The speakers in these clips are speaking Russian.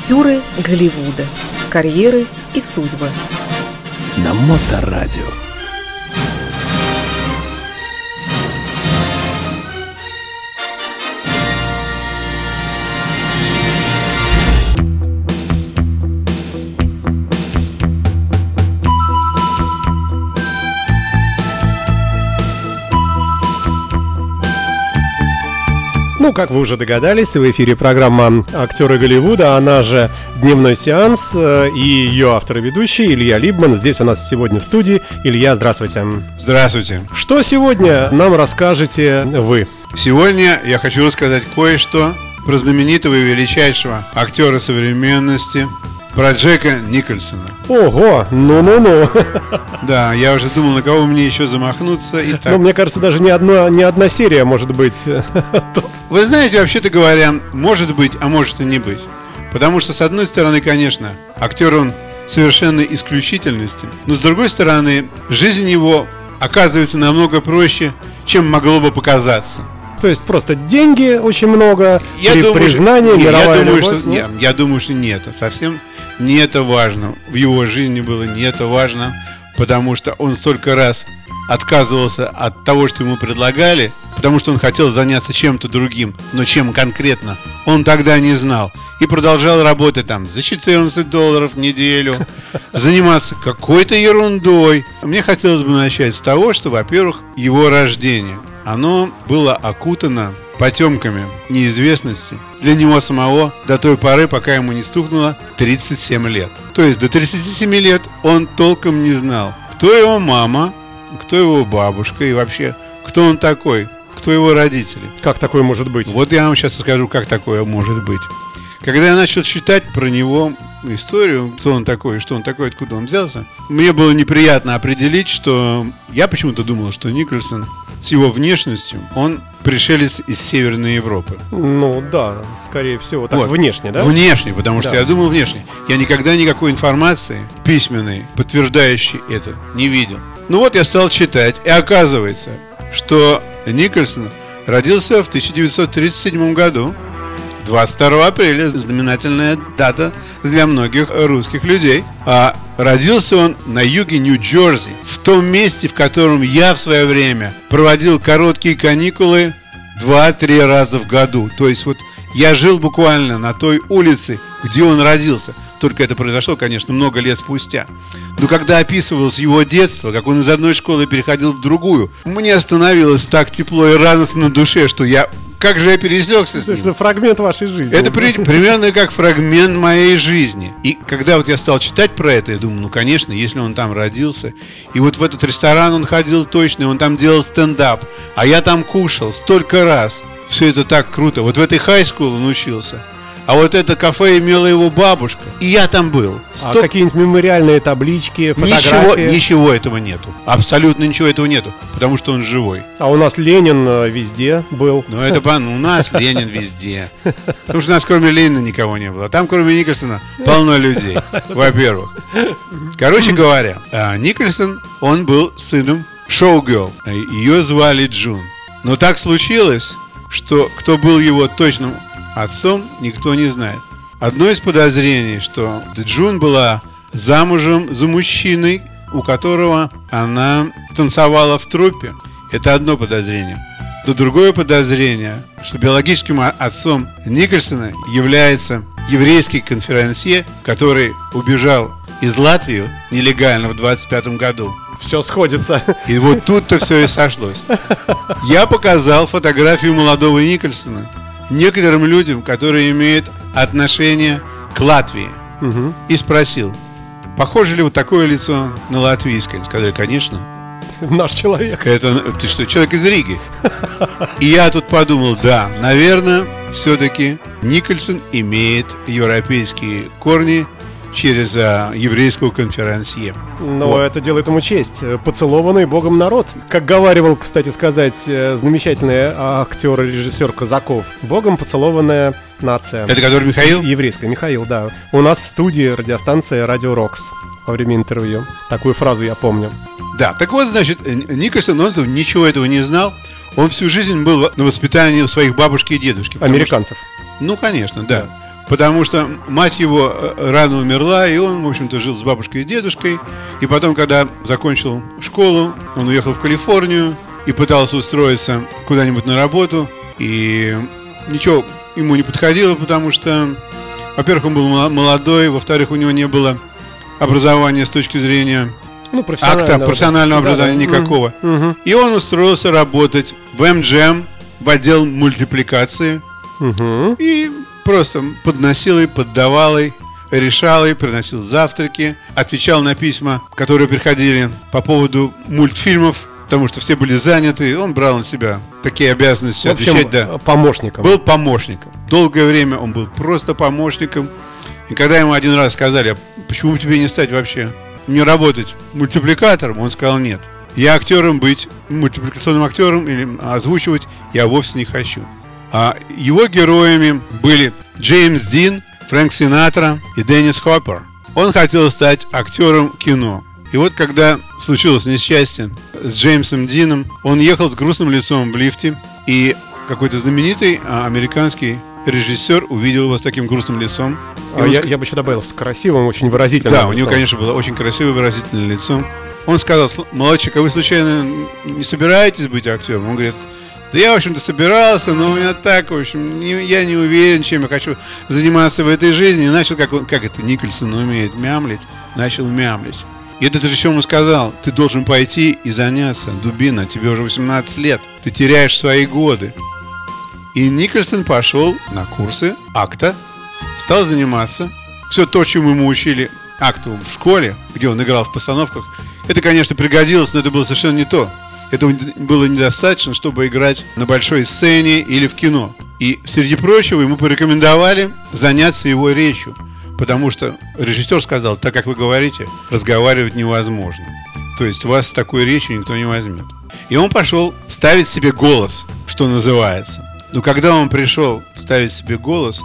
Актеры Голливуда. Карьеры и судьбы. На Моторадио. Ну, как вы уже догадались, в эфире программа «Актеры Голливуда», она же «Дневной сеанс» э, и ее автор и ведущий Илья Либман. Здесь у нас сегодня в студии. Илья, здравствуйте. Здравствуйте. Что сегодня нам расскажете вы? Сегодня я хочу рассказать кое-что про знаменитого и величайшего актера современности, про Джека Никольсона. Ого, ну-ну-ну. Да, я уже думал, на кого мне еще замахнуться. И так. Ну, мне кажется, даже не, одно, не одна серия может быть. тут. Вы знаете, вообще-то говоря, может быть, а может и не быть. Потому что, с одной стороны, конечно, актер он совершенно исключительности, но с другой стороны, жизнь его оказывается намного проще, чем могло бы показаться. То есть просто деньги очень много, при- что- признание, не, мировая я думаю, любовь, что, ну? не, я думаю, что нет, совсем не это важно. В его жизни было не это важно, потому что он столько раз отказывался от того, что ему предлагали, потому что он хотел заняться чем-то другим, но чем конкретно, он тогда не знал. И продолжал работать там за 14 долларов в неделю, заниматься какой-то ерундой. Мне хотелось бы начать с того, что, во-первых, его рождение, оно было окутано потемками неизвестности для него самого до той поры, пока ему не стукнуло 37 лет. То есть до 37 лет он толком не знал, кто его мама, кто его бабушка и вообще, кто он такой, кто его родители. Как такое может быть? Вот я вам сейчас скажу, как такое может быть. Когда я начал читать про него историю, кто он такой, что он такой, откуда он взялся, мне было неприятно определить, что я почему-то думал, что Никольсон с его внешностью, он пришелец из Северной Европы. Ну да, скорее всего, так Вот. внешне, да? Внешне, потому что Да. я думал внешне. Я никогда никакой информации письменной, подтверждающей это, не видел. Ну вот я стал читать, и оказывается, что Никольсон родился в 1937 году. 22 апреля, знаменательная дата для многих русских людей. А родился он на юге Нью-Джерси, в том месте, в котором я в свое время проводил короткие каникулы 2-3 раза в году. То есть вот я жил буквально на той улице, где он родился. Только это произошло, конечно, много лет спустя. Но когда описывалось его детство, как он из одной школы переходил в другую, мне становилось так тепло и радостно на душе, что я... Как же я пересекся с ним? это фрагмент вашей жизни. Это при- примерно как фрагмент моей жизни. И когда вот я стал читать про это, я думаю, ну, конечно, если он там родился, и вот в этот ресторан он ходил точно, и он там делал стендап, а я там кушал столько раз. Все это так круто. Вот в этой хай-скул он учился. А вот это кафе имела его бабушка. И я там был. А Сто- какие-нибудь мемориальные таблички, Ничего, фотографии? ничего этого нету. Абсолютно ничего этого нету. Потому что он живой. А у нас Ленин э, везде был. Ну, это у нас Ленин везде. Потому что у нас кроме Ленина никого не было. Там, кроме Никольсона, полно людей, во-первых. Короче говоря, а, Никольсон, он был сыном шоу-гелл. Ее звали Джун. Но так случилось, что кто был его точным отцом, никто не знает. Одно из подозрений, что Джун была замужем за мужчиной, у которого она танцевала в труппе. Это одно подозрение. Но другое подозрение, что биологическим отцом Никольсона является еврейский конферансье, который убежал из Латвии нелегально в 25 году. Все сходится. И вот тут-то все и сошлось. Я показал фотографию молодого Никольсона некоторым людям, которые имеют отношение к Латвии. Мгм. И спросил, похоже ли вот такое лицо на латвийское? Сказали, конечно. Наш человек. Это ты что, человек из Риги? И я тут подумал, да, наверное, все-таки Никольсон имеет европейские корни через а, еврейскую конферансье. Но Вот. это делает ему честь. Э, Поцелованный Богом народ. Как говаривал, кстати сказать, э, замечательный актер и режиссер Казаков. Богом поцелованная нация. Это который Михаил? Еврейская, Михаил, да. У нас в студии радиостанция Радио Рокс во время интервью. Такую фразу я помню. Да, так вот, значит, Никольсон, он ничего этого не знал. Он всю жизнь был на воспитании у своих бабушки и дедушки. Американцев. что- ну, конечно, да. Потому что мать его э, рано умерла, и он, в общем-то, жил с бабушкой и дедушкой. И потом, когда закончил школу, он уехал в Калифорнию и пытался устроиться куда-нибудь на работу. И ничего ему не подходило, потому что, во-первых, он был молодой, во-вторых, у него не было образования с точки зрения ну, акта профессионального да, образования да, никакого. Угу. И он устроился работать в МГМ, в отдел мультипликации. Угу. И просто подносил и поддавал и решал и приносил завтраки, отвечал на письма, которые приходили по поводу мультфильмов, потому что все были заняты, он брал на себя такие обязанности в общем, отвечать, да. Помощником. Был помощником. Долгое время он был просто помощником. И когда ему один раз сказали, а почему тебе не стать вообще, не работать мультипликатором, он сказал нет. Я актером быть, мультипликационным актером или озвучивать я вовсе не хочу. А его героями были Джеймс Дин, Фрэнк Синатра и Деннис Хоппер. Он хотел стать актером кино. И вот когда случилось несчастье с Джеймсом Дином, он ехал с грустным лицом в лифте, и какой-то знаменитый а, американский режиссер увидел его с таким грустным лицом. А я, я бы еще добавил, с красивым, очень выразительным Да, лицом. у него, конечно, было очень красивое выразительное лицо. Он сказал, молодчик, а вы случайно не собираетесь быть актером? Он говорит, да я, в общем-то, собирался, но у меня так, в общем, не, я не уверен, чем я хочу заниматься в этой жизни. И начал, как, он, как это Никольсон умеет мямлить, начал мямлить. И этот режиссер ему сказал, ты должен пойти и заняться, дубина, тебе уже 18 лет, ты теряешь свои годы. И Никольсон пошел на курсы акта, стал заниматься. Все то, чему ему учили акту в школе, где он играл в постановках, это, конечно, пригодилось, но это было совершенно не то. Этого было недостаточно, чтобы играть на большой сцене или в кино. И, среди прочего, ему порекомендовали заняться его речью, потому что режиссер сказал, так как вы говорите, разговаривать невозможно. То есть вас с такой речью никто не возьмет. И он пошел ставить себе голос, что называется. Но когда он пришел ставить себе голос,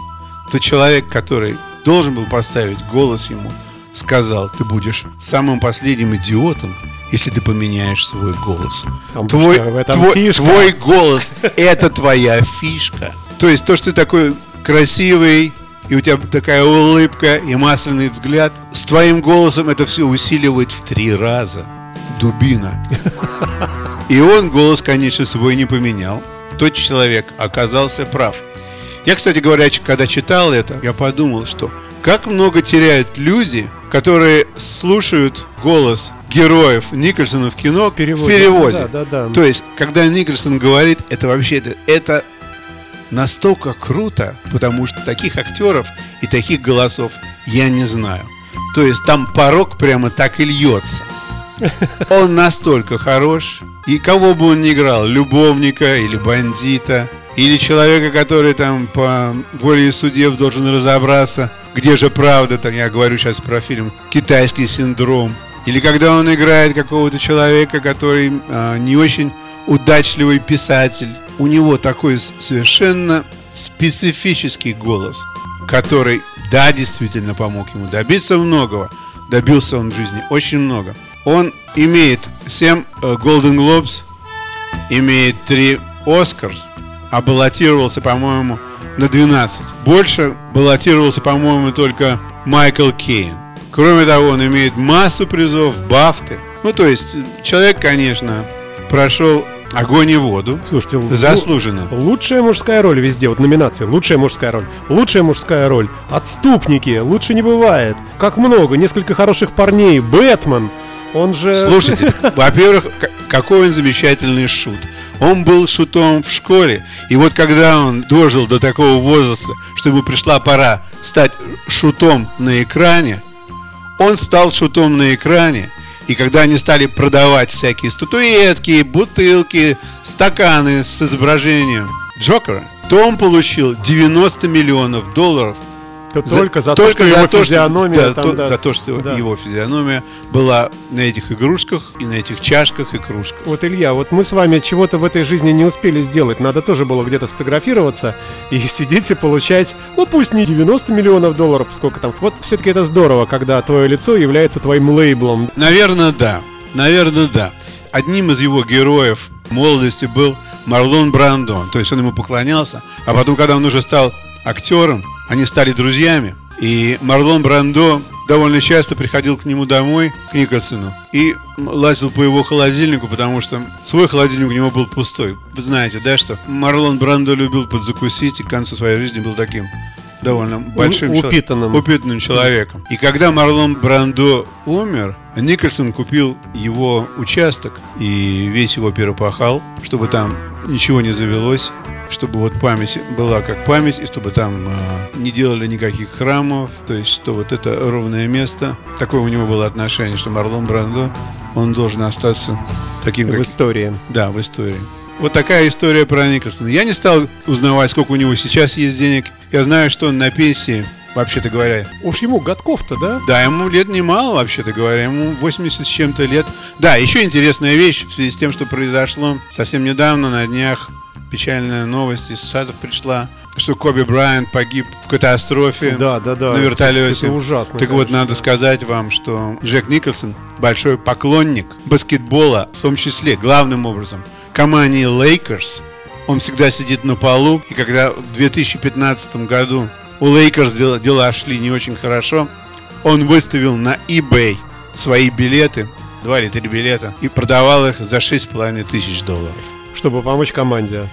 то человек, который должен был поставить голос ему, сказал, ты будешь самым последним идиотом, если ты поменяешь свой голос. Там твой, твой, твой голос – это твоя фишка. То есть то, что ты такой красивый, и у тебя такая улыбка и масляный взгляд, с твоим голосом это все усиливает в три раза. Дубина. И он голос, конечно, свой не поменял. Тот человек оказался прав. Я, кстати говоря, когда читал это, я подумал, что как много теряют люди, которые слушают голос героев Никольсона в кино переводе. в переводе. Да, да, да. То есть, когда Никольсон говорит, это вообще это, это настолько круто, потому что таких актеров и таких голосов я не знаю. То есть там порог прямо так и льется. Он настолько хорош. И кого бы он ни играл, любовника или бандита, или человека, который там по воле судеб должен разобраться, где же правда, там я говорю сейчас про фильм «Китайский синдром», или когда он играет какого-то человека, который а, не очень удачливый писатель, у него такой совершенно специфический голос, который, да, действительно помог ему добиться многого. Добился он в жизни очень много. Он имеет 7 э, Golden Globes, имеет 3 Oscars, а баллотировался, по-моему, на 12. Больше баллотировался, по-моему, только Майкл Кейн. Кроме того, он имеет массу призов, бафты. Ну, то есть, человек, конечно, прошел огонь и воду. Слушайте, заслуженно. Лучшая мужская роль везде, вот номинации. Лучшая мужская роль. Лучшая мужская роль. Отступники. Лучше не бывает. Как много. Несколько хороших парней. Бэтмен. Он же... Слушайте, во-первых, какой он замечательный шут. Он был шутом в школе. И вот когда он дожил до такого возраста, что ему пришла пора стать шутом на экране, он стал шутом на экране, и когда они стали продавать всякие статуэтки, бутылки, стаканы с изображением Джокера, то он получил 90 миллионов долларов – то только за только то, что за его то, физиономия да, там, то, да. За то, что да. его физиономия была на этих игрушках и на этих чашках и кружках. Вот, Илья, вот мы с вами чего-то в этой жизни не успели сделать. Надо тоже было где-то сфотографироваться и сидеть и получать, ну пусть не 90 миллионов долларов, сколько там. Вот все-таки это здорово, когда твое лицо является твоим лейблом. Наверное, да. Наверное, да. Одним из его героев молодости был Марлон Брандон. То есть он ему поклонялся. А потом, когда он уже стал актером, Они стали друзьями. И Марлон Брандо довольно часто приходил к нему домой, к Николсону, и лазил по его холодильнику, потому что свой холодильник у него был пустой. Вы знаете, да, что Марлон Брандо любил подзакусить и к концу своей жизни был таким довольно большим упитанным. чело- упитанным человеком. И когда Марлон Брандо умер, Никольсон купил его участок и весь его перепахал, чтобы там ничего не завелось, чтобы вот память была как память, и чтобы там э, не делали никаких храмов, то есть что вот это ровное место. Такое у него было отношение, что Марлон Брандо, он должен остаться таким, В как истории. да, в истории. Вот такая история про Николсона. Я не стал узнавать, сколько у него сейчас есть денег. Я знаю, что он на пенсии, вообще-то говоря. Уж ему годков-то, да? Да, ему лет немало, вообще-то говоря. Ему 80 с чем-то лет. Да, еще интересная вещь в связи с тем, что произошло совсем недавно, на днях. Печальная новость из Штатов пришла, что Коби Брайант погиб в катастрофе Да, да, да. на вертолете. Это ужасно. Так вот, конечно, надо да. сказать вам, что Джек Николсон большой поклонник баскетбола, в том числе, главным образом, команде Лейкерс. Он всегда сидит на полу, и когда в 2015 году у Лейкерс дела, дела шли не очень хорошо, он выставил на eBay свои билеты, два или три билета, и продавал их за 6,5 тысяч долларов. Чтобы помочь команде.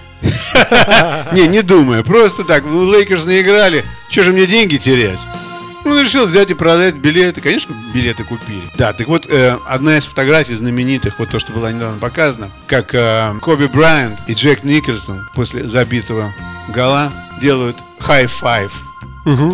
Не, не думаю, просто так, ну, Лейкерс наиграли, что же мне деньги терять? Ну, Он решил взять и продать билеты. Конечно, билеты купили. Да, так вот, э, одна из фотографий знаменитых, вот то, что было недавно показано, как э, Коби Брайант и Джек Николсон после забитого гола делают high-five.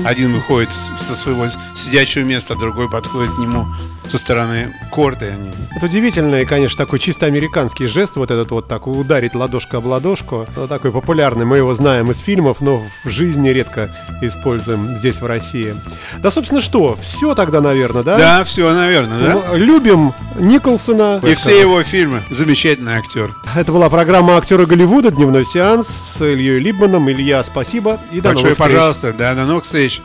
Один выходит со своего сидячего места, другой подходит к нему со стороны корта, и они Это удивительный, конечно, такой чисто американский жест, вот этот вот так ударить ладошка об ладошку. Он такой популярный, мы его знаем из фильмов, но в жизни редко используем здесь, в России. Да, собственно, что? Все тогда, наверное, да? Да, все, наверное, да? Ну, Любим Николсона. И все его фильмы. Замечательный актер. Это была программа «Актеры Голливуда. Дневной сеанс» с Ильей Либманом. Илья, спасибо и до Большое новых встреч. пожалуйста. Да, до новых встреч.